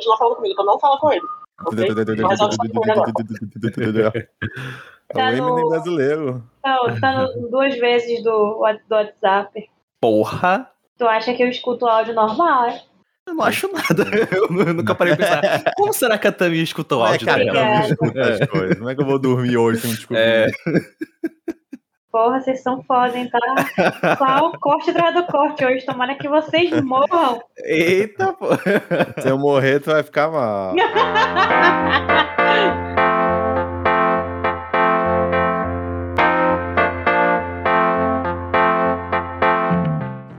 continuar falando comigo, então não fala com ele. agora. É Tá o Eminem no- brasileiro. Tá, tá no- duas vezes do, do WhatsApp. Porra! Tu acha que eu escuto áudio normal, é? Eu não acho nada. Eu nu- nunca parei pra pensar. Como será que a Tami escuta o é áudio dela? Como é que eu vou dormir hoje sem descobrir? É. Porra, vocês são foda, hein, tá? Qual corte atrás do corte hoje? Tomara que vocês morram. Eita, pô. Se eu morrer, tu vai ficar mal.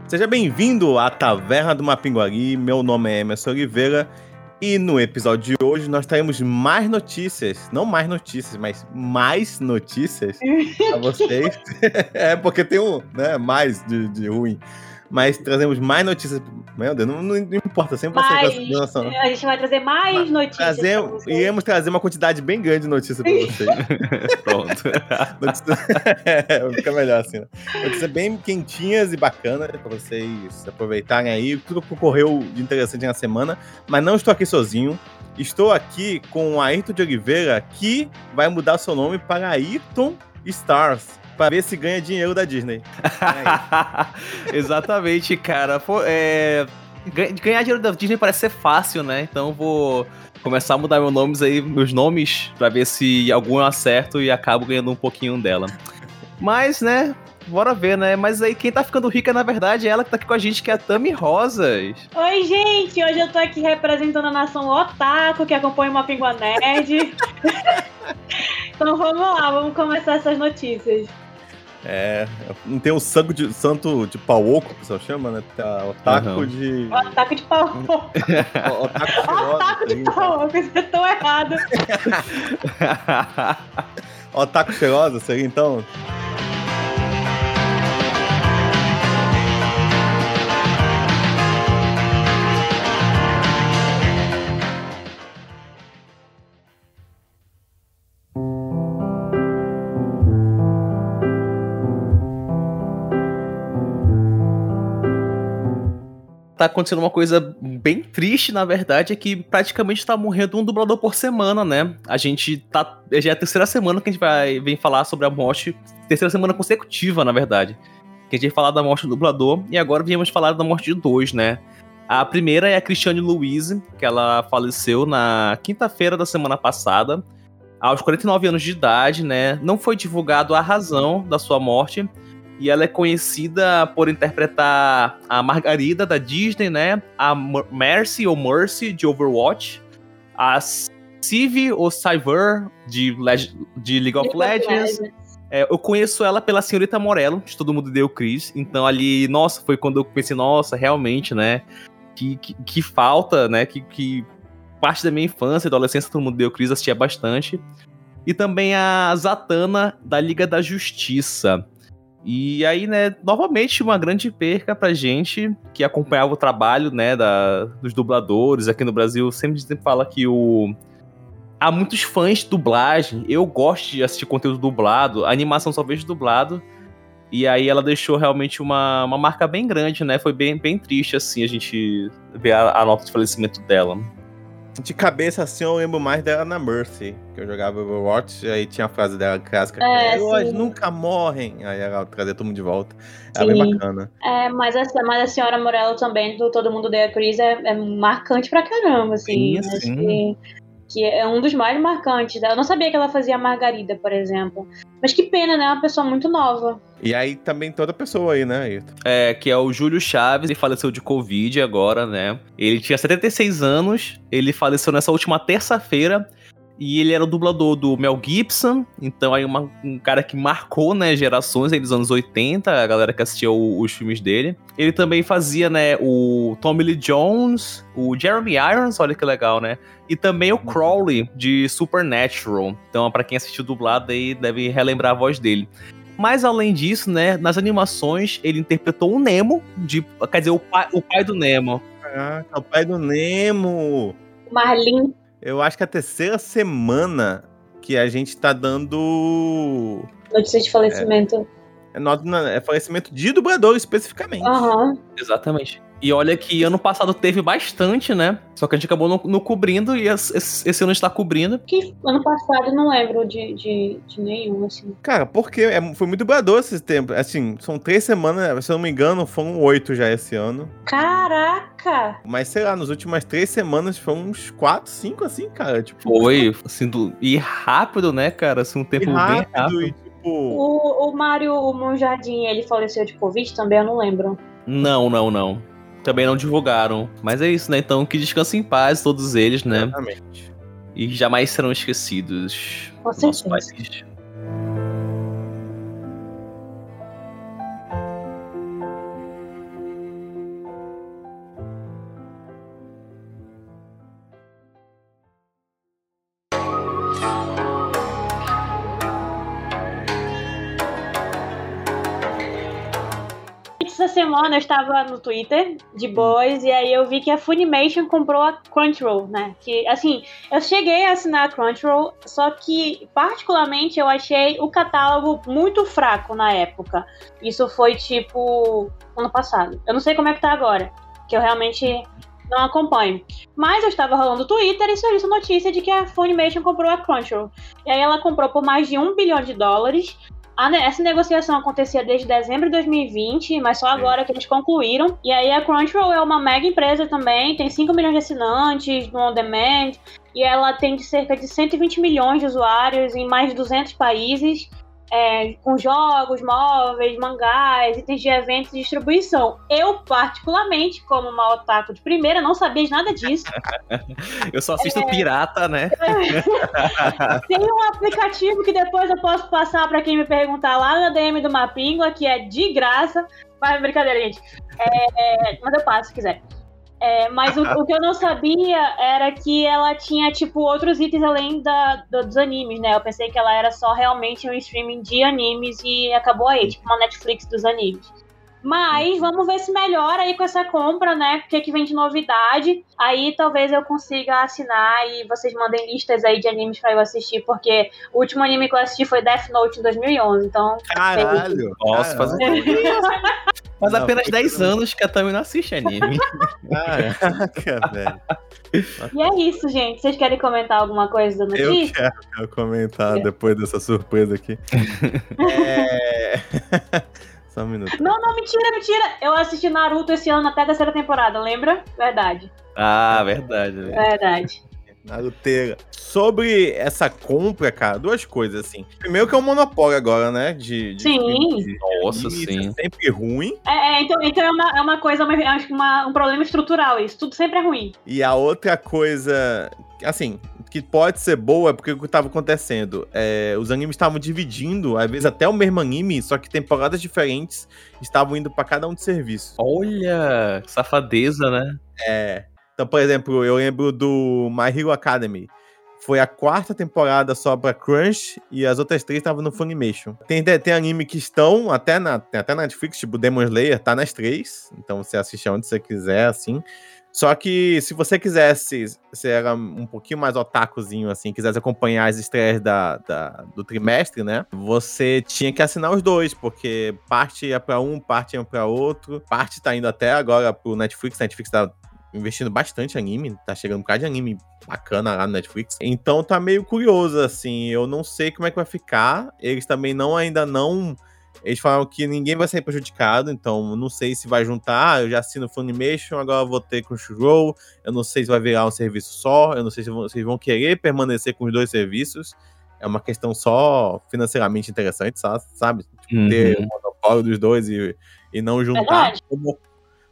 Seja bem-vindo à Taverna do Mapinguari. Meu nome é Emerson Oliveira e no episódio de hoje nós teremos mais notícias. Não mais notícias, mas mais notícias pra vocês. é, porque tem um, né, mais de, de ruim. Mas trazemos mais notícias. Meu Deus, não, não importa, sempre vai Mas ser noção. a gente vai trazer mais notícias. Trazer, iremos trazer uma quantidade bem grande de notícias pra vocês. Pronto. Notícias- é, fica melhor assim, né? Notícias bem quentinhas e bacanas pra vocês aproveitarem aí tudo que ocorreu de interessante na semana. Mas não estou aqui sozinho. Estou aqui com o Ayrton de Oliveira, que vai mudar seu nome para Ayrton Stars. Pra ver se ganha dinheiro da Disney. É Exatamente, cara. Pô, é, gan- Ganhar dinheiro da Disney parece ser fácil, né? Então eu vou começar a mudar meus nomes aí, meus nomes, pra ver se algum eu acerto e acabo ganhando um pouquinho dela. Mas, né? Bora ver, né? Mas aí quem tá ficando rica, na verdade, é ela que tá aqui com a gente, que é a Tami Rosas. Oi, gente! Hoje eu tô aqui representando a nação Otaku, que acompanha uma Pingua Nerd. então vamos lá, vamos começar essas notícias. É, não tem o santo de, santo de pau oco, que o pessoal chama, né? Tá, otaku Aham. de. Otaku de pau. o- Otaku cheirosa, Otaku de assim, pau, você tô errado. Otaku cheirosa, seria então? Tá acontecendo uma coisa bem triste, na verdade, é que praticamente tá morrendo um dublador por semana, né? A gente tá. Já é a terceira semana que a gente vai vem falar sobre a morte. Terceira semana consecutiva, na verdade. Que a gente vai falar da morte do dublador. E agora viemos falar da morte de dois, né? A primeira é a Cristiane Louise, que ela faleceu na quinta-feira da semana passada, aos 49 anos de idade, né? Não foi divulgado a razão da sua morte, e ela é conhecida por interpretar a Margarida da Disney, né? A Mer- Mercy ou Mercy de Overwatch, a Sivy ou Cyver de, Leg- de League of Legends. É, eu conheço ela pela Senhorita Morello, de Todo Mundo Deu Chris. Então ali, nossa, foi quando eu pensei, nossa, realmente, né? Que, que, que falta, né? Que, que parte da minha infância e adolescência Todo Mundo Deu Chris assistia bastante. E também a Zatanna da Liga da Justiça. E aí, né, novamente uma grande perca pra gente que acompanhava o trabalho, né, da, dos dubladores aqui no Brasil. Sempre, sempre fala que o. Há muitos fãs de dublagem. Eu gosto de assistir conteúdo dublado. A animação só vejo dublado. E aí ela deixou realmente uma, uma marca bem grande, né? Foi bem, bem triste, assim, a gente ver a, a nota de falecimento dela. De cabeça assim, eu lembro mais dela na Mercy, que eu jogava Overwatch, e aí tinha a frase dela clássica, É, heróis sim. nunca morrem. Aí ela trazia todo mundo de volta. Era bem Sim. bacana. É, mas a, mas a senhora Morello também, do Todo Mundo Deu a Cris, é, é marcante pra caramba, assim. Sim, Acho sim. Que, é um dos mais marcantes. Eu não sabia que ela fazia a Margarida, por exemplo. Mas que pena, né? Uma pessoa muito nova. E aí também toda pessoa aí, né, Ayrton? É, que é o Júlio Chaves, ele faleceu de Covid agora, né? Ele tinha 76 anos, ele faleceu nessa última terça-feira. E ele era o dublador do Mel Gibson, então aí uma- um cara que marcou, né, gerações aí dos anos 80, a galera que assistia o- os filmes dele. Ele também fazia, né, o Tommy Lee Jones, o Jeremy Irons, olha que legal, né? E também o Crowley, de Supernatural. Então, pra quem assistiu dublado aí, deve relembrar a voz dele. Mas além disso, né, nas animações ele interpretou o Nemo, de, quer dizer, o pai, o pai do Nemo. Caraca, o pai do Nemo! Marlin. Eu acho que é a terceira semana que a gente tá dando. Notícia de falecimento. É, nota- é falecimento de dublador especificamente. Aham. Exatamente. E olha que ano passado teve bastante, né? Só que a gente acabou não, não cobrindo e esse, esse ano está cobrindo. Que ano passado eu não lembro de, de, de nenhum, assim. Cara, porque é, foi muito dublador esse tempo. Assim, são três semanas, se eu não me engano, foram oito já esse ano. Caraca! Mas sei lá, nas últimas três semanas foram uns quatro, cinco assim, cara. Tipo, Foi, assim, do, e rápido, né, cara? Assim, um tempo bem rápido. e tipo. O, o Mário o Monjardim, ele faleceu de Covid também, eu não lembro. Não, não, não. Também não divulgaram. Mas é isso, né? Então que descansem em paz todos eles, né? Exatamente. E jamais serão esquecidos. Com certeza. Semana eu estava no Twitter, de boas, e aí eu vi que a Funimation comprou a Crunchyroll, né? Que, assim, eu cheguei a assinar a Crunchyroll, só que, particularmente, eu achei o catálogo muito fraco na época. Isso foi, tipo, ano passado. Eu não sei como é que tá agora, que eu realmente não acompanho. Mas eu estava rolando o Twitter e surgiu essa notícia de que a Funimation comprou a Crunchyroll. E aí ela comprou por mais de um bilhão de dólares. A ne- essa negociação acontecia desde dezembro de 2020, mas só agora que eles concluíram. E aí a Crunchyroll é uma mega empresa também, tem 5 milhões de assinantes no On Demand, e ela tem de cerca de 120 milhões de usuários em mais de 200 países, é, com jogos, móveis, mangás, itens de eventos e distribuição. Eu, particularmente, como uma otaku de primeira, não sabia de nada disso. Eu só assisto pirata, né? Tem um aplicativo que depois eu posso passar pra quem me perguntar lá na DM do Mapingua, que é de graça. Mas brincadeira, gente. É, mas eu passo se quiser. É, mas o, o que eu não sabia era que ela tinha, tipo, outros itens além da, do- dos animes, né? Eu pensei que ela era só realmente um streaming de animes e acabou aí, tipo uma Netflix dos animes. Mas vamos ver se melhora aí com essa compra, né? O que, que vem de novidade. Aí talvez eu consiga assinar e vocês mandem listas aí de animes pra eu assistir, porque o último anime que eu assisti foi Death Note em 2011, então. Caralho! Nossa, faz, caralho, faz Não, apenas foi 10 tudo- anos que a Tami não assiste anime. Caraca, velho. E é isso, gente. Vocês querem comentar alguma coisa da Eu notícia? quero, quero comentar É. depois dessa surpresa aqui. É... Só um minuto. Não, não, mentira, mentira. Eu assisti Naruto esse ano até a terceira temporada, lembra? Verdade, Ah, verdade. verdade. Naruteira. Sobre essa compra, cara, duas coisas, assim. Primeiro que é um monopólio agora, né? De, de Sim. filme de Nossa, sim. É sempre ruim. É, é, então, então é uma, é uma coisa, uma- acho que uma- um problema estrutural isso. Tudo sempre é ruim. E a outra coisa, assim, que pode ser boa, é porque o que tava acontecendo? É, os animes estavam dividindo, às vezes até o mesmo anime, só que temporadas diferentes estavam indo pra cada um de serviço. Olha, safadeza, né? É. Então, por exemplo, eu lembro do My Hero Academy. Foi a quarta temporada só pra Crunch e as outras três estavam no Funimation. Tem, tem anime que estão até na, até na Netflix, tipo Demon Slayer, tá nas três. Então você assiste onde você quiser, assim. Só que se você quisesse, você era um pouquinho mais otakuzinho, assim, quisesse acompanhar as estreias da, da- do trimestre, né? Você tinha que assinar os dois, porque parte ia pra um, parte ia pra outro. Parte tá indo até agora pro Netflix. Netflix tá investindo bastante em anime, tá chegando um bocado de anime bacana lá no Netflix. Então tá meio curioso, assim, eu não sei como é que vai ficar. Eles também não, ainda não... Eles falaram que ninguém vai sair prejudicado, então não sei se vai juntar, ah, eu já assino Funimation, agora eu vou ter Crunchyroll, eu não sei se vai virar um serviço só, eu não sei se vão- vocês vão querer permanecer com os dois serviços. É uma questão só financeiramente interessante, sa- sabe? ter Uhum. o monopólio dos dois e, e não juntar. Verdade. Como,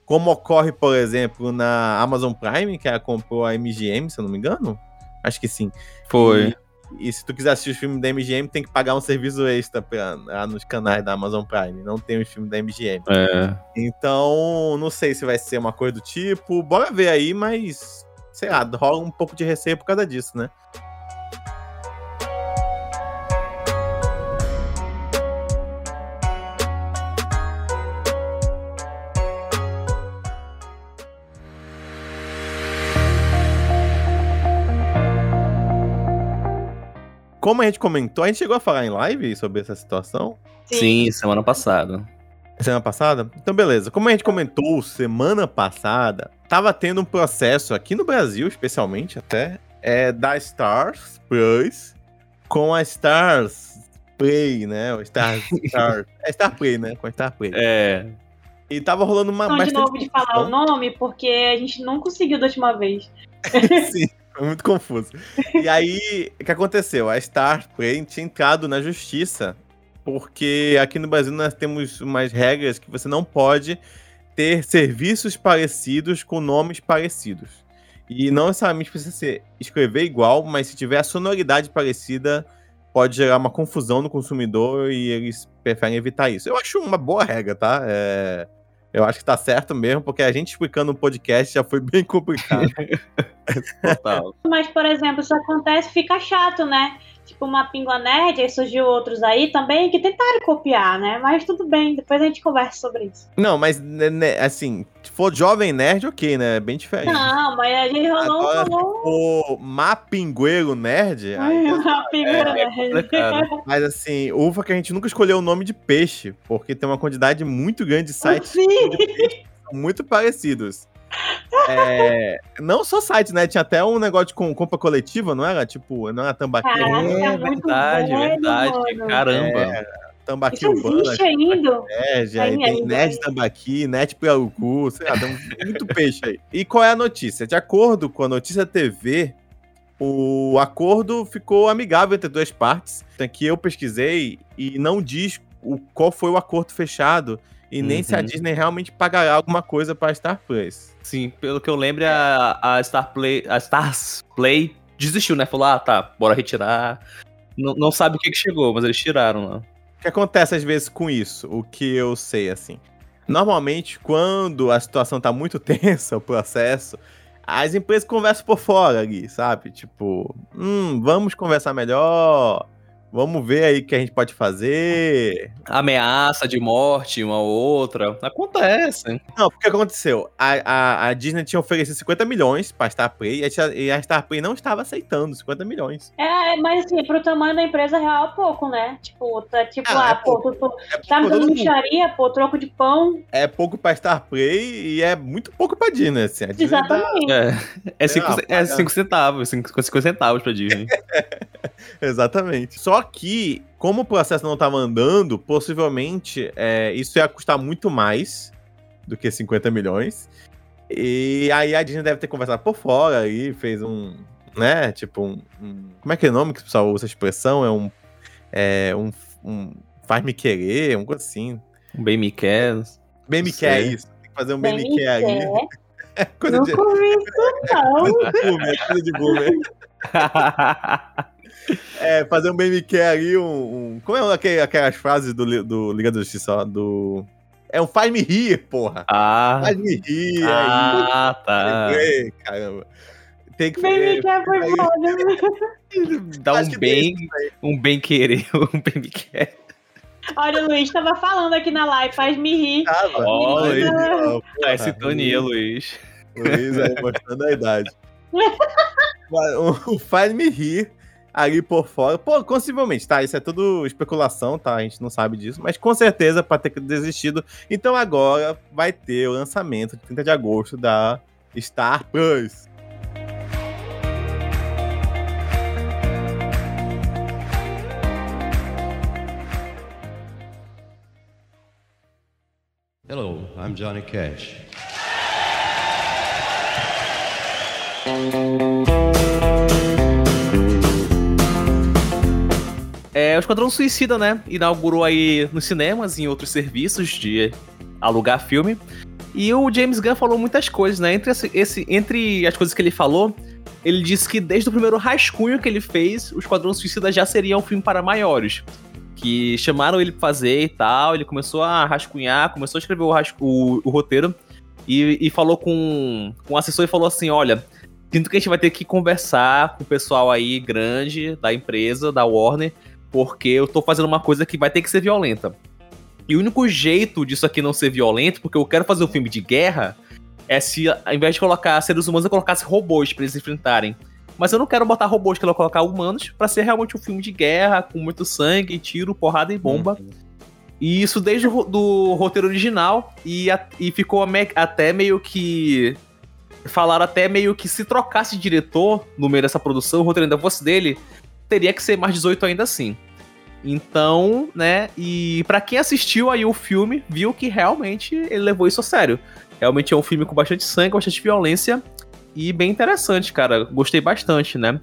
como ocorre, por exemplo, na Amazon Prime, que ela comprou a MGM, se eu não me engano. Acho que sim. Foi. E, e se tu quiser assistir os filmes da MGM, tem que pagar um serviço extra pra, lá nos canais da Amazon Prime. Não tem os filmes da MGM. É. Então, não sei se vai ser uma coisa do tipo. Bora ver aí, mas. Sei lá, rola um pouco de receio por causa disso, né? Como a gente comentou, a gente chegou a falar em live sobre essa situação. Sim, semana passada. Semana passada? Então, beleza. Como a gente comentou semana passada, tava tendo um processo aqui no Brasil, especialmente até, é da Stars Plus com a Stars Play, né? O Stars. Star, é Star Play, né? Com a Star Play. É. E tava rolando uma. Não, de novo de falar o nome, porque a gente não conseguiu da última vez. Sim, foi muito confuso. E aí, o que aconteceu? A Star Play tinha entrado na justiça, porque aqui no Brasil nós temos umas regras que você não pode ter serviços parecidos com nomes parecidos. E não necessariamente precisa ser escrever igual, mas se tiver a sonoridade parecida, pode gerar uma confusão no consumidor e eles preferem evitar isso. Eu acho uma boa regra, tá? É, Eu acho que tá certo mesmo, porque a gente explicando no podcast já foi bem complicado. Total. Mas, por exemplo, isso acontece, fica chato, né? Tipo, uma Pingua Nerd, aí surgiu outros aí também que tentaram copiar, né? Mas tudo bem, depois a gente conversa sobre isso. Não, mas né, né, assim, se for jovem nerd, ok, né? É bem diferente. Não, mas a gente rolou, Agora, rolou. for mapingueiro nerd, já- Uma Pingua é Nerd. complicado. mas assim, ufa que a gente nunca escolheu o nome de peixe, porque tem uma quantidade muito grande de sites Sim. muito parecidos. É, não só sites, né? Tinha até um negócio com compra coletiva, não era? Tipo, não era tambaqui, Caraca, É é verdade, velho, verdade. mano. Caramba. tambaqui Isso urbana, existe ainda? nerd, aí Tem hein? tambaqui, net piaucu, sei lá, tem muito peixe aí. E qual é a notícia? De acordo com a notícia TV, o acordo ficou amigável entre duas partes. Aqui eu pesquisei e não diz o, qual foi o acordo fechado e nem se a Uhum. Disney realmente pagará alguma coisa para Star Plus. Sim, pelo que eu lembro, a, a Star Play, a Stars Play desistiu, né? Falou, ah, tá, bora retirar. Não, não sabe o que, que chegou, mas eles tiraram lá. O que acontece às vezes com isso? O que eu sei, assim. Normalmente, quando a situação tá muito tensa, o processo, as empresas conversam por fora ali, sabe? Tipo, hum, vamos conversar melhor, vamos ver aí o que a gente pode fazer. Ameaça de morte, uma ou outra. Acontece. Não, o que aconteceu? A, a, a Disney tinha oferecido 50 milhões pra Star Play e a, e a Star Play não estava aceitando 50 milhões. É, mas assim, pro tamanho da empresa real é pouco, né? Tipo, tá tipo, Ah, ah, é pô, pouco. tu, tu É tá me dando micharia, pô, troco de pão. é pouco pra Star Play e é muito pouco pra Disney, assim. A Disney Exatamente. É, é 5 Ah, é cinco centavos, 5 centavos pra Disney. Exatamente. Só que, como o processo não estava andando, possivelmente é, isso ia custar muito mais do que 50 milhões. E aí a Disney deve ter conversado por fora e fez um. Né? Tipo, um. um- como é que é o nome que o pessoal usa a expressão? É um. É um. um faz-me querer, um coisa assim. Um bem me quer. Bem me Não quer isso. Tem que fazer um Bem bem me quer ali. quer. Coisa de, Nunca ouvi isso, não. boomer, coisa de boomer. É, fazer um bem me quer ali, um, um- Como é aquele- aquelas frases do, do Liga da Justiça, do... É um faz me rir, porra. ah, Faz me rir, ah, aí. tá. Lembrei, caramba. Tem que... Bem me quer foi aí- foda. Dá Acho um que bem, aí. um bem querer, um bem me quer. Olha, o Luiz tava falando aqui na live, faz me rir. Tava. Ó, Aí, Luiz. Tá esse Luiz. Luiz aí mostrando a idade. O o faz me rir ali por fora. Pô, possivelmente, tá? Isso é tudo especulação, tá? A gente não sabe disso. Mas com certeza pode ter desistido. Então agora vai ter o lançamento de 30 de agosto da Star Plus. Hello, I'm Johnny Cash. É, o Esquadrão Suicida, né? Inaugurou aí nos cinemas e em outros serviços de alugar filme. E o James Gunn falou muitas coisas, né? Entre, esse, entre as coisas que ele falou, ele disse que desde o primeiro rascunho que ele fez, o Esquadrão Suicida já seria um filme para maiores. Que chamaram ele pra fazer e tal, ele começou a rascunhar, começou a escrever o, rascu- o- o roteiro e, e falou com, com o assessor e falou assim: olha, sinto que a gente vai ter que conversar com o pessoal aí grande da empresa, da Warner, porque eu tô fazendo uma coisa que vai ter que ser violenta. E o único jeito disso aqui não ser violento, porque eu quero fazer um filme de guerra, é se ao invés de colocar seres humanos, eu colocasse robôs pra eles enfrentarem. Mas eu não quero botar robôs, quero colocar humanos pra ser realmente um filme de guerra, com muito sangue, tiro, porrada e bomba. E isso desde o do roteiro original e, a- e ficou até meio que. Falaram até meio que se trocasse de diretor no meio dessa produção, o roteiro ainda fosse dele, teria que ser mais 18 ainda assim. Então, né, e pra quem assistiu aí o filme, viu que realmente ele levou isso a sério. Realmente é um filme com bastante sangue, bastante violência e bem interessante, cara. Gostei bastante, né?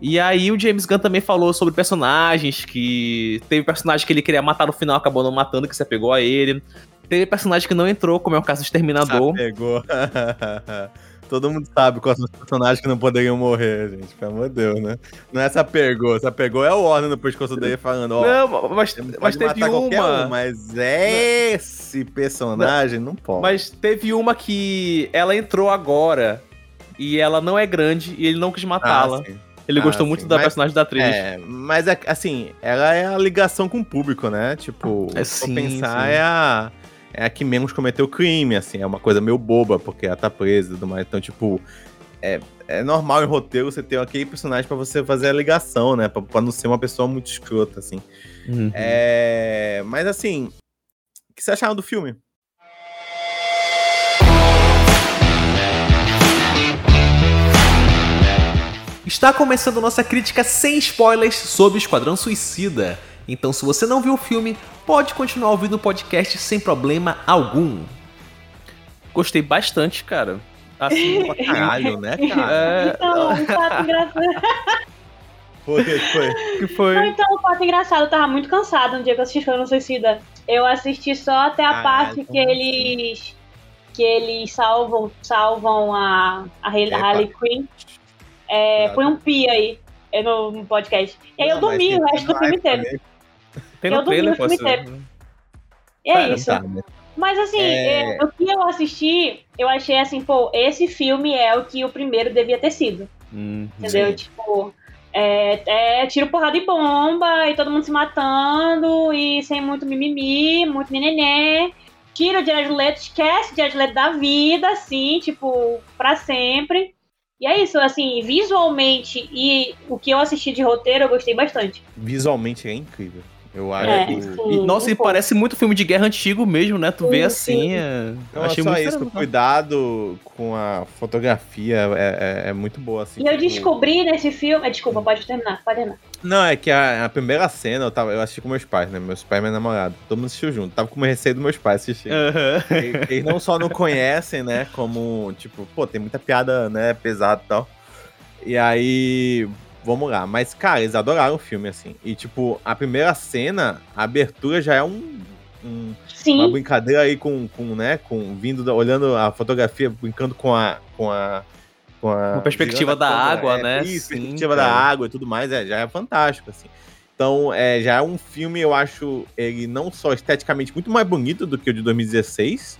E aí o James Gunn também falou sobre personagens, que teve personagem que ele queria matar no final, acabou não matando, que se apegou a ele. Teve personagem que não entrou, como é o caso do Exterminador. Pegou. Todo mundo sabe quais são os personagens que não poderiam morrer, gente. Pelo amor de Deus, né? Não é essa pegou. Essa pegou é o Warner no pescoço dele falando, ó. Não, mas, mas teve uma. um, mas esse personagem não, pode. Mas teve uma que ela entrou agora e ela não é grande e ele não quis matá-la. Ah, ele ah, gostou muito sim. da Mas- personagem da atriz. É, mas é, assim, ela é a ligação com o público, né? Tipo, É, sim, pensar, sim. é a, é a que menos cometeu crime, assim, é uma coisa meio boba, porque ela tá presa e tudo mais. Então, tipo, é, é normal em roteiro você ter aquele personagem pra você fazer a ligação, né? Pra, pra não ser uma pessoa muito escrota, assim. Uhum. É, mas assim, o que você acharam do filme? Está começando nossa crítica sem spoilers sobre Esquadrão Suicida. Então, se você não viu o filme, pode continuar ouvindo o podcast sem problema algum. Gostei bastante, cara. Assim, Pra caralho, né, cara? é, Então, um fato engraçado. Foi, foi. que Não, foi. então, um fato engraçado, eu tava muito cansada no dia que eu assisti Esquadrão Suicida. Eu assisti só até a Caralho, parte que como eles. que eles salvam, salvam a, a Harley Quinn. É, põe um pi aí é, no, podcast. E aí eu dormi o resto do filme inteiro. Tem eu no trailer, posso... E é Cara, isso. tá, né? Mas assim, É. é, o que eu assisti, eu achei assim, pô, esse filme é o que o primeiro devia ter sido. Hum, Entendeu? Sim. Tipo, é, é tiro, porrada e bomba, e todo mundo se matando, e sem muito mimimi, muito nenenê. Tira o Jared Leto, esquece o Jared Leto da vida, assim, tipo, pra sempre. E é isso, assim, visualmente e o que eu assisti de roteiro, eu gostei bastante. Visualmente é incrível. Eu acho. É, que- sim, E, nossa, um e pouco. parece muito filme de guerra antigo mesmo, né? Tu vê Sim, assim. sim. É... Não, achei é só muito isso, cuidado com a fotografia é, é- é muito boa, assim. E eu tipo- descobri nesse filme. é, Desculpa, pode terminar, pode terminar. Não, é que a, a primeira cena eu, tava, eu assisti com meus pais, né? Meus pais e minha namorada. Todo mundo assistiu junto. Tava com receio dos meus pais assistir. Aham. Eles, eles não só não conhecem, né? Como, tipo, pô, tem muita piada, né? Pesada e tal. E aí. Vamos lá. Mas, cara, eles adoraram o filme, assim. E, tipo, a primeira cena, a abertura já é um. um- Sim. uma brincadeira aí com, com né? Com vindo, da- olhando a fotografia, brincando com a. Com a com a, Com a perspectiva da câmera, água, é, né? Isso, Sim, perspectiva da cara. água e tudo mais, é, já é fantástico, assim. Então, é, já é um filme, eu acho, ele não só esteticamente muito mais bonito do que o de 2016.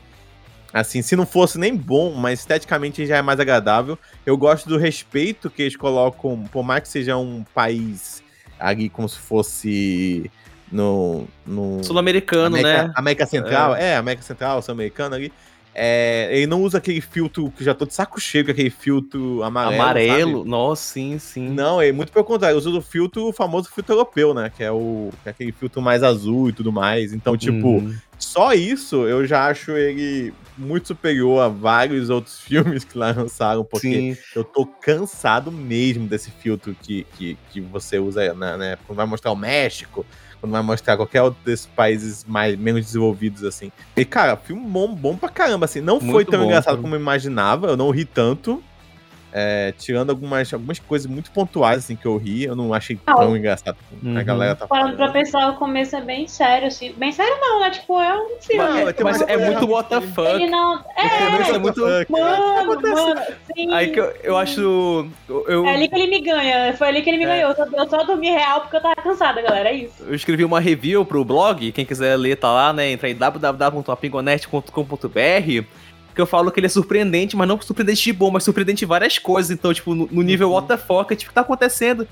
Assim, se não fosse nem bom, mas esteticamente já é mais agradável. Eu gosto do respeito que eles colocam, por mais que seja um país ali como se fosse no. no Sul-americano, né? América Central, é, América Central, sul-americano ali. É, ele não usa aquele filtro que já tô de saco cheio, com aquele filtro amarelo. Amarelo. sabe? Nossa, sim, sim. Não, é muito pelo contrário, usa o filtro, o famoso filtro europeu, né? Que é, o, que é aquele filtro mais azul e tudo mais. Então, tipo, Uhum. só isso eu já acho ele muito superior a vários outros filmes que lá lançaram, porque Sim. eu tô cansado mesmo desse filtro que, que, que você usa, né, né? Quando vai mostrar o México, quando vai mostrar qualquer outro desses países mais, menos desenvolvidos, assim. E, cara, filme bom, bom pra caramba, assim. Não foi Muito tão bom, engraçado cara. como eu imaginava, eu não ri tanto. É, tirando algumas, algumas coisas muito pontuais, assim, que eu ri, eu não achei Ah, tão engraçado como a Uhum. galera tá falando. pra pensar, o começo é bem sério, assim. Bem sério não, né? Tipo, é um filme. Não, Mas, mas é coisa muito realmente- what the fuck. Ele não. É, começo é muito. mano, mano, sim. Aí que eu, eu acho. Eu, É ali que ele me ganha. Foi ali que ele me É. ganhou. Eu só, eu só dormi real porque eu tava cansada, galera. É isso. eu escrevi uma review pro blog, quem quiser ler tá lá, né? Entra em www.apingonet.com.br que eu falo que ele é surpreendente, mas não surpreendente de bom, mas surpreendente em várias coisas. Então, tipo, no, no nível what the fuck, tipo, tá acontecendo?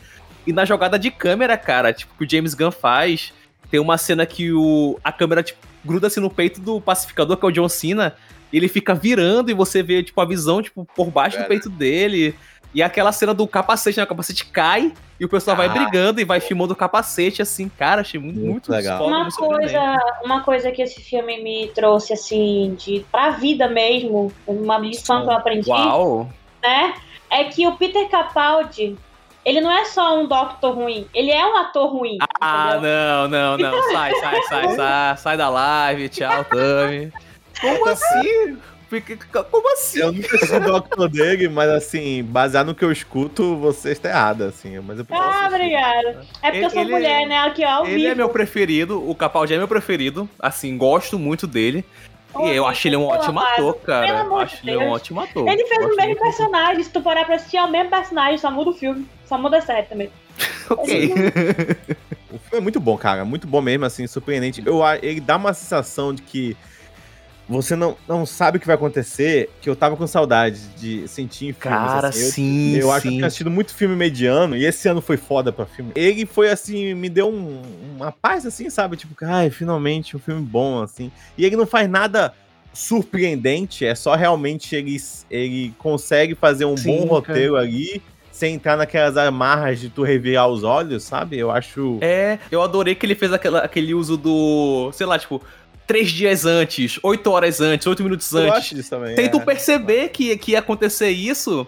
E na jogada de câmera, cara, tipo, que o James Gunn faz, tem uma cena que o, a câmera, tipo, gruda assim no peito do pacificador, que é o John Cena, e ele fica virando e você vê, tipo, a visão, tipo, por baixo do Verdade. peito dele. E aquela cena do capacete, né? O capacete cai e o pessoal vai Ah. brigando e vai filmando o capacete, assim, cara, achei muito, Muito muito legal. foda, Uma muito coisa, uma coisa que esse filme me trouxe, assim, de, pra vida mesmo, uma lição que eu aprendi, Uau! né? É que o Peter Capaldi, ele não é só um doctor ruim, ele é um ator ruim. Ah, entendeu? não, não, não. Sai, sai, sai, sai. Sai da live. Tchau, Tami. Como assim? Como assim? Eu nunca assisti o Doctor dele, mas assim, baseado no que eu escuto, você está errada, assim. Mas eu posso Ah, obrigada. É porque eu sou Ele- mulher, né? Aqui, ó, Ele vivo. é meu preferido, o Capaldi é meu preferido. Assim, gosto muito dele. Ô, E eu acho ele um pelo ótimo ator, Pelo cara. amor Acho de ele um ótimo ator. Ele fez o Gosto mesmo muito personagem. Se tu parar pra assistir, é o mesmo personagem, só muda o filme. Só muda a série também. Ok. O filme é muito bom, cara. Muito bom mesmo, assim, surpreendente. Eu, ele dá uma sensação de que você não, não sabe o que vai acontecer, que eu tava com saudade de sentir em filmes. Cara, assim. Eu- sim, Eu acho que eu sim. tinha assistido muito filme mediano e esse ano foi foda pra filme. Ele foi assim, me deu um- uma paz assim, sabe? Tipo, ai, finalmente um filme bom, assim. E ele não faz nada surpreendente, é só realmente ele, ele consegue fazer um Sim, bom roteiro ali, sem entrar naquelas amarras de tu revirar os olhos, sabe? Eu acho. É, eu adorei que ele fez aquela- aquele uso do, sei lá, tipo, três dias antes, oito horas antes, oito minutos eu antes. disso também. Tu é. perceber que, que ia acontecer isso.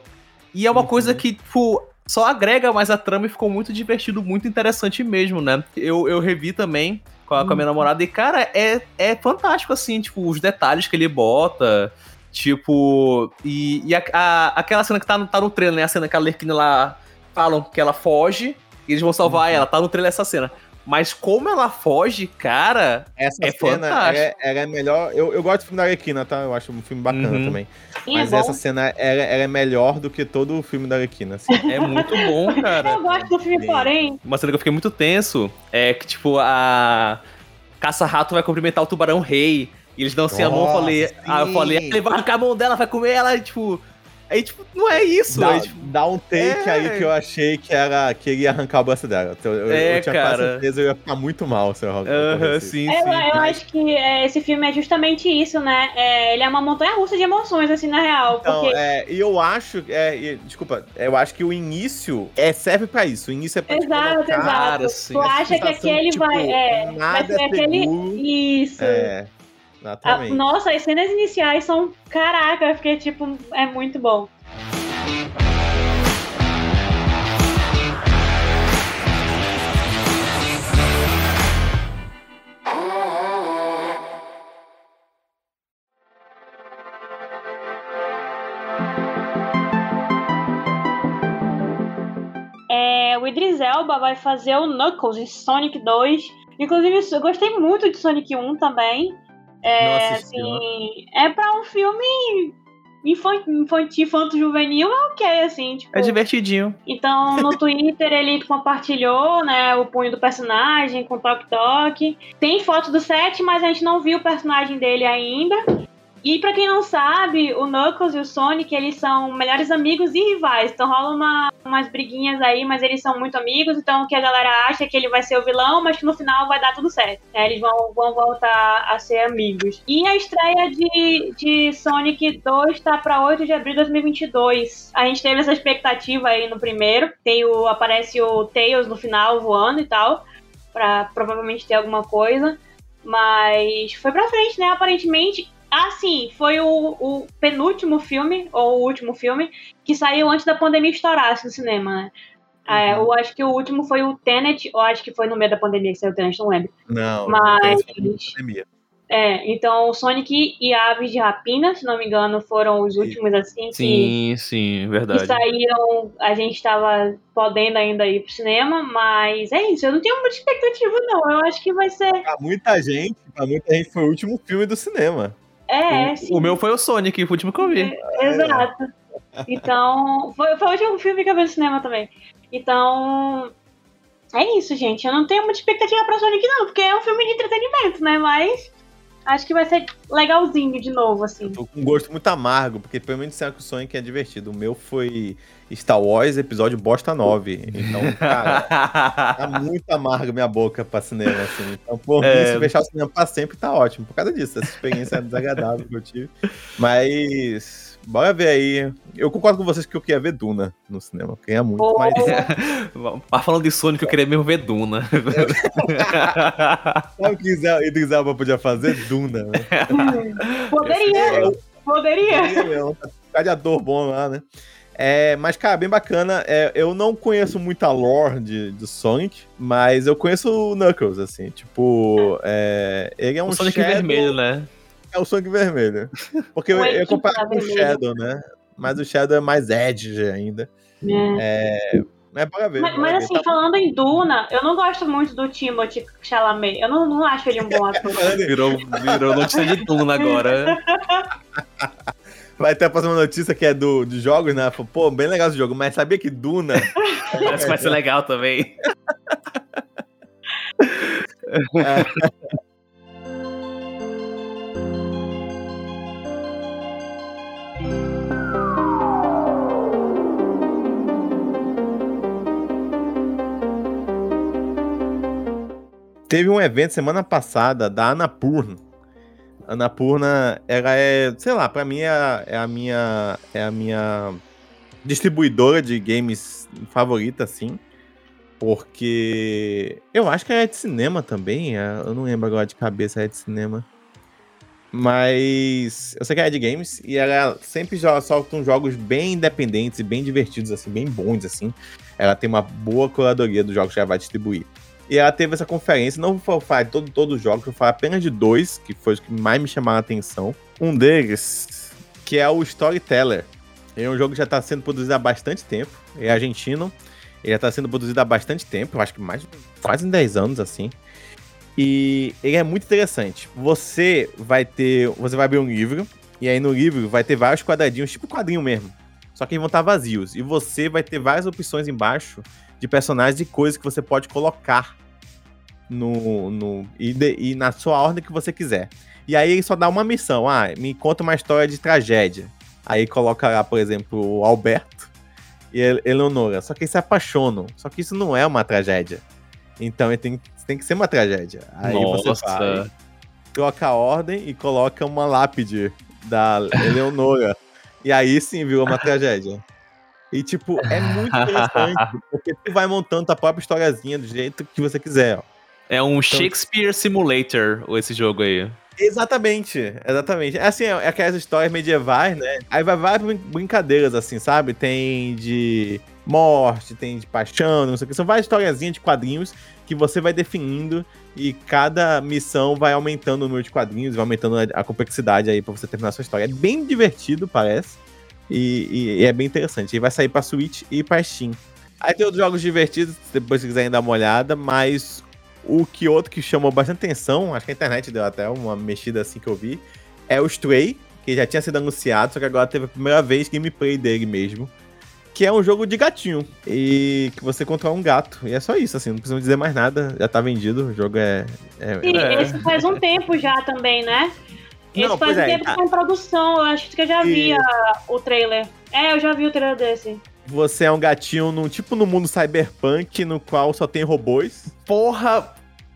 E é uma Uhum. coisa que, tipo, só agrega mais a trama e ficou muito divertido, muito interessante mesmo, né? Eu, eu revi também com a, com a minha namorada e, cara, é, é fantástico, assim, tipo, os detalhes que ele bota. Tipo, e, e a- a- aquela cena que tá no, tá no trailer, né? A cena que a Lerquina lá falam que ela foge e eles vão salvar Uhum. ela, tá no trailer essa cena. Mas como ela foge, cara, Essa É cena ela é, ela é melhor. Eu, eu gosto do filme da Arlequina, tá? Eu acho um filme bacana Uhum. também. Sim, Mas é essa cena ela, ela é melhor do que todo o filme da Arlequina. Assim. é muito bom, cara. Eu gosto do filme, Sim. porém. Uma cena que eu fiquei muito tenso é que, tipo, a caça-rato vai cumprimentar o tubarão rei. E eles dão assim a mão, eu Nossa, falei. Ah, eu falei, ele vai arrancar a mão dela, vai comer ela, e, tipo. Aí, tipo, não é isso. Dá, é, tipo, dá um take é. aí que eu achei que era que ele ia arrancar o braço dela. Então, eu, É, eu tinha quase cara. certeza que eu ia ficar muito mal se eu Aham, ocorresse. sim, É, sim. eu, eu acho que é, esse filme é justamente isso, né? É, ele é uma montanha russa de emoções, assim, na real. Então, porque é, e eu acho, é, e- desculpa, eu acho que o início é, serve pra isso. O início é pra Exato, colocar Cara, exato. sim. Tu acha que aquele tipo, vai. É, vai nada ser é aquele. Isso. É, A- exatamente. nossa, as cenas iniciais são. Caraca, fiquei tipo. É muito bom. É, o Idris Elba vai fazer o Knuckles em Sonic 2. Inclusive, eu gostei muito de Sonic 1 também. É, assisti, assim, é pra um filme infan- infantil, infanto-juvenil, é ok, assim, tipo... É divertidinho. Então, no Twitter ele compartilhou, né, o punho do personagem com Tok Tok. Tem foto do set, mas a gente não viu o personagem dele ainda. E pra quem não sabe, o Knuckles e o Sonic, eles são melhores amigos e rivais. Então rola uma, umas briguinhas aí, mas eles são muito amigos. Então o que a galera acha é que ele vai ser o vilão, mas que no final vai dar tudo certo. né? Eles vão, vão voltar a ser amigos. E a estreia de, de Sonic 2 tá pra 8 de abril de 2022. A gente teve essa expectativa aí no primeiro. Tem o, aparece o Tails no final voando e tal. Pra provavelmente ter alguma coisa. Mas foi pra frente, né? Aparentemente. Ah, sim, foi o, o penúltimo filme, ou o último filme, que saiu antes da pandemia estourar no cinema, né? É, eu acho que o último foi o Tenet, ou acho que foi no meio da pandemia que saiu o Tenet, não lembro. Não, Mas- pandemia. É, então o Sonic e Aves de Rapina, se não me engano, foram os últimos assim que, Sim, sim, que verdade. saíram. A gente tava podendo ainda ir pro cinema, mas é isso, eu não tenho muita expectativa, não. Eu acho que vai ser. Pra muita gente, pra muita gente foi o último filme do cinema. É, o, sim. o meu foi o Sonic, o último que eu vi. Exato. Então, foi, foi o último filme que eu vi no cinema também. Então, é isso, gente. Eu não tenho muita expectativa pra Sonic, não, porque é um filme de entretenimento, né? Mas acho que vai ser legalzinho de novo, assim. Tô com um gosto muito amargo, porque pelo menos disseram que o Sonic é divertido. O meu foi Star Wars, episódio Bosta 9. Então, cara, tá muito amargo minha boca pra cinema, assim. Então, por É. mim, se fechar o cinema pra sempre, tá ótimo. Por causa disso, essa experiência desagradável que eu tive. Mas, Bora ver aí. Eu concordo com vocês que eu queria ver Duna no cinema. Eu queria muito, Oh, mas. Mas falando de Sonic, eu queria mesmo ver Duna. Sabe o que Idris Elba podia fazer? Duna. Né? Poderia, poderia. Ficar de ator bom lá, né? É, mas, cara, bem bacana. É, eu não conheço muita lore de, de Sonic, mas eu conheço o Knuckles, assim. Tipo, é, ele é um o Sonic Shadow- vermelho, né? É o Sonic vermelho. Porque eu, eu Equipe comparar com o. Shadow, né? Mas o Shadow é mais edge ainda. É. Mas bora ver. Mas, mas assim, Tá falando em Duna, eu não gosto muito do Timothy Chalamet. Eu não, não acho ele um bom ator. Virou, virou notícia de Duna agora. Vai ter a próxima notícia que é do, de jogos, né? Pô, bem legal esse jogo, mas sabia que Duna. Parece que vai ser legal também. Teve um evento semana passada da Anapurna. Anapurna, ela é, sei lá, pra mim é a, é a minha é a minha distribuidora de games favorita, assim. Porque eu acho que ela é de cinema também. é, Eu não lembro agora de cabeça, é de cinema. Mas eu sei que ela é de games e ela sempre jo- solta jogos bem independentes e bem divertidos, assim, bem bons, assim. Ela tem uma boa curadoria dos jogos que ela vai distribuir. E ela teve essa conferência, não vou falar de todo, todos os jogos, vou falar apenas de dois, que foi os que mais me chamaram a atenção. Um deles, que é o Storyteller. É um jogo que já está sendo produzido há bastante tempo, é argentino. Ele já está sendo produzido há bastante tempo, eu acho que mais quase 10 anos, assim. E ele é muito interessante. Você vai ter. Você vai abrir um livro, e aí no livro vai ter vários quadradinhos, tipo quadrinho mesmo. Só que eles vão estar vazios. E você vai ter várias opções embaixo de personagens e coisas que você pode colocar no, no e, de- e na sua ordem que você quiser. E aí ele só dá uma missão. Ah, me conta uma história de tragédia. Aí coloca lá, por exemplo, o Alberto e a Eleonora. Só que eles se apaixonam. Só que isso não é uma tragédia. Então ele tem, tem que ser uma tragédia. Aí você vai, Nossa. troca a ordem e coloca uma lápide da Eleonora. e aí sim virou uma tragédia. E, tipo, é muito interessante, porque tu vai montando tua própria historiazinha do jeito que você quiser, ó. É um Shakespeare Simulator, esse jogo aí. Exatamente, exatamente. É assim, é aquelas histórias medievais, né? Aí vai várias brin- brincadeiras, assim, sabe? Tem de morte, tem de paixão, não sei o que. São várias historiazinhas de quadrinhos que você vai definindo e cada missão vai aumentando o número de quadrinhos, vai aumentando a, a complexidade aí pra você terminar a sua história. É bem divertido, parece. E, e- e é bem interessante. E vai sair pra Switch e pra Steam. Aí tem outros jogos divertidos, depois se quiserem dar uma olhada, mas o que outro que chamou bastante atenção, acho que a internet deu até uma mexida assim que eu vi, é o Stray, que já tinha sido anunciado, só que agora teve a primeira vez gameplay dele mesmo. Que é um jogo de gatinho. E que você controla um gato. E é só isso, assim, não precisa dizer mais nada. Já tá vendido, o jogo é. é- Sim, É. esse faz um tempo já também, né? Esse Não, faz um é, tempo que tá em produção. Eu acho que eu já vi E- a- o trailer. É, eu já vi o trailer desse. Você é um gatinho num tipo no mundo cyberpunk, no qual só tem robôs. Porra!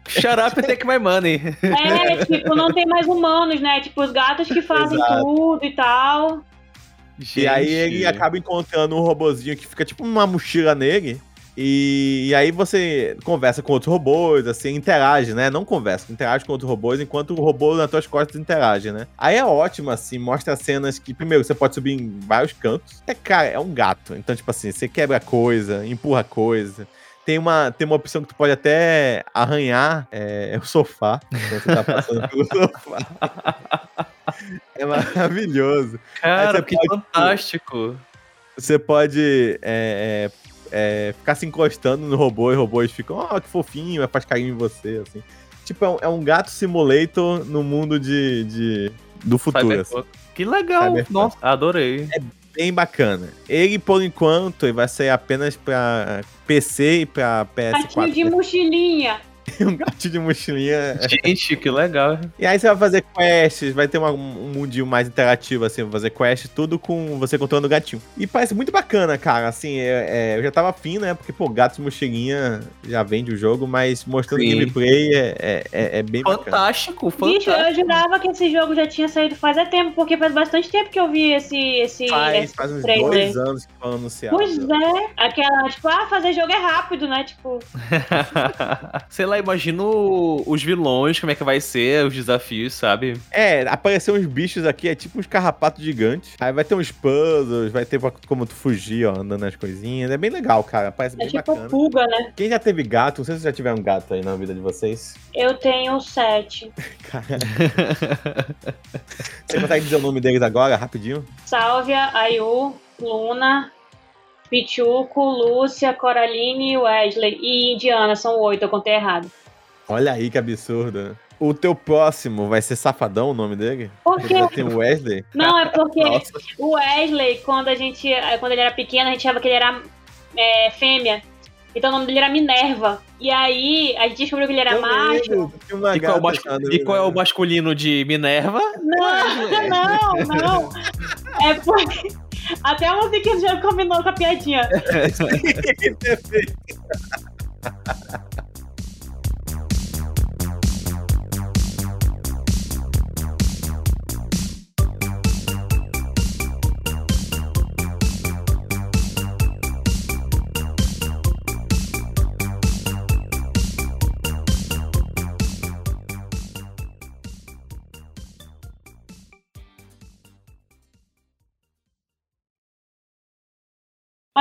Shut up and take my money. É, tipo, não tem mais humanos, né? Tipo, os gatos que fazem Exato. tudo e tal. E aí ele acaba encontrando um robozinho que fica tipo uma mochila nele. E, e aí você conversa com outros robôs, assim, interage, né? Não conversa, interage com outros robôs, enquanto o robô nas tuas costas interage, né? Aí é ótimo, assim, mostra cenas que, primeiro, você pode subir em vários cantos. É, cara, é um gato. Então, tipo assim, você quebra coisa, empurra coisa. Tem uma, tem uma opção que tu pode até arranhar é, o sofá, quando você tá passando pelo sofá. É maravilhoso. Cara, que pode- fantástico. Você pode é, é, é, ficar se encostando no robô e robôs ficam, ó, que fofinho, faz carinho em você, assim. Tipo, é um, é um gato simulator no mundo de, de- do futuro, assim. Que legal. Cyberpunk. Nossa, adorei. Bem bacana. Ele, por enquanto, vai sair apenas pra PC e pra Gatinho de PS4. mochilinha. um gatinho de mochilinha. Gente, que legal. E aí você vai fazer quests, vai ter uma- um mundinho mais interativo, assim, vai fazer quest, tudo com você controlando o gatinho. E parece muito bacana, cara, assim, é- é, eu já tava afim, né, porque, pô, gato de mochilinha já vende o jogo, mas mostrando Sim. gameplay é, é, é- é bem bacana. Fantástico, Bicho, fantástico. eu jurava que esse jogo já tinha saído faz tempo, porque faz bastante tempo que eu vi esse, esse, Faz, esse faz uns trailer. dois anos que foi anunciado. Pois é, aquela, tipo, ah, fazer jogo é rápido, né? Tipo, Sei lá, imagino os vilões, como é que vai ser, os desafios, sabe? É, apareceu uns bichos aqui, é tipo uns carrapatos gigantes. Aí vai ter uns puzzles, vai ter como tu fugir, ó, andando nas coisinhas. É bem legal, cara. Parece é bem tipo bacana. fuga, né? Quem já teve gato, não sei se já tiveram um gato aí na vida de vocês. Eu tenho sete. Cara. Você consegue dizer o nome deles agora, rapidinho? Sálvia, Ayu, Luna, Pichuco, Lúcia, Coraline e Wesley. E Indiana, são oito, eu contei errado. Olha aí que absurdo. O teu próximo vai ser Safadão, o nome dele? Por quê? já tem o Wesley? Não, é porque o Wesley, quando a gente. Quando ele era pequeno, a gente achava que ele era é, fêmea. Então o nome dele era Minerva. E aí a gente descobriu que ele era Eu macho. E qual, é e qual é o Minerva. masculino de Minerva? Não, não, não. É porque. Até a musiquinha do jogo combinou com a piadinha. Perfeito.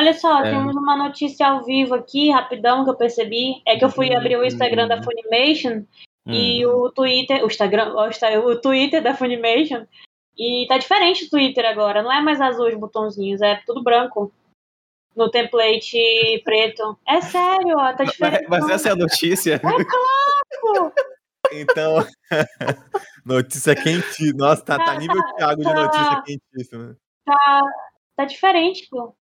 Olha só, É. temos uma notícia ao vivo aqui, rapidão, que eu percebi. É que eu fui abrir o Instagram da Funimation Hum. e o Twitter. O Instagram, o Twitter da Funimation. E tá diferente o Twitter agora. Não é mais azul os botãozinhos, é tudo branco. No template preto. É sério, ó, tá Mas, diferente. mas essa é a notícia. Então, notícia quente. Nossa, tá, tá nível Thiago de notícia quentíssima. Tá, tá diferente, pô.